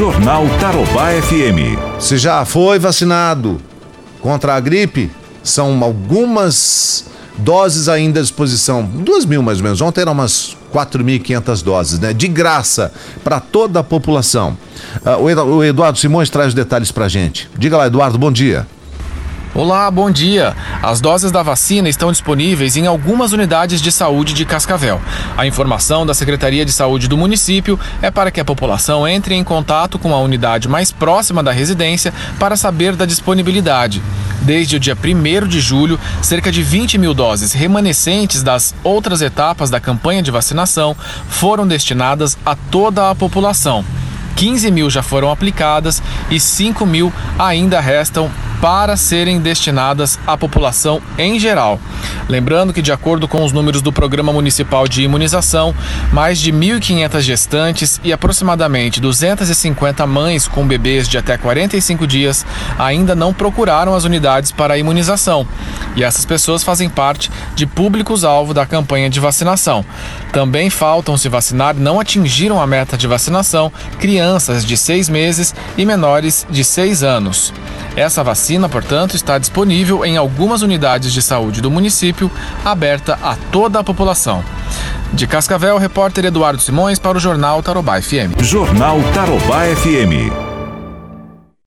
Jornal Tarobá FM. Se já foi vacinado contra a gripe, são algumas doses ainda à disposição. Duas mil mais ou menos. Ontem eram umas 4.500 doses, né? De graça para toda a população. Uh, o Eduardo Simões traz detalhes para gente. Diga lá, Eduardo, bom dia. Olá, bom dia. As doses da vacina estão disponíveis em algumas unidades de saúde de Cascavel. A informação da Secretaria de Saúde do município é para que a população entre em contato com a unidade mais próxima da residência para saber da disponibilidade. Desde o dia 1 de julho, cerca de 20 mil doses remanescentes das outras etapas da campanha de vacinação foram destinadas a toda a população. 15 mil já foram aplicadas e 5 mil ainda restam para serem destinadas à população em geral. Lembrando que, de acordo com os números do Programa Municipal de Imunização, mais de 1.500 gestantes e aproximadamente 250 mães com bebês de até 45 dias ainda não procuraram as unidades para a imunização. E essas pessoas fazem parte de públicos-alvo da campanha de vacinação. Também faltam se vacinar não atingiram a meta de vacinação crianças de 6 meses e menores de 6 anos. Essa vacina, portanto, está disponível em algumas unidades de saúde do município, aberta a toda a população. De Cascavel, repórter Eduardo Simões para o Jornal Tarobá FM. Jornal Tarobá FM.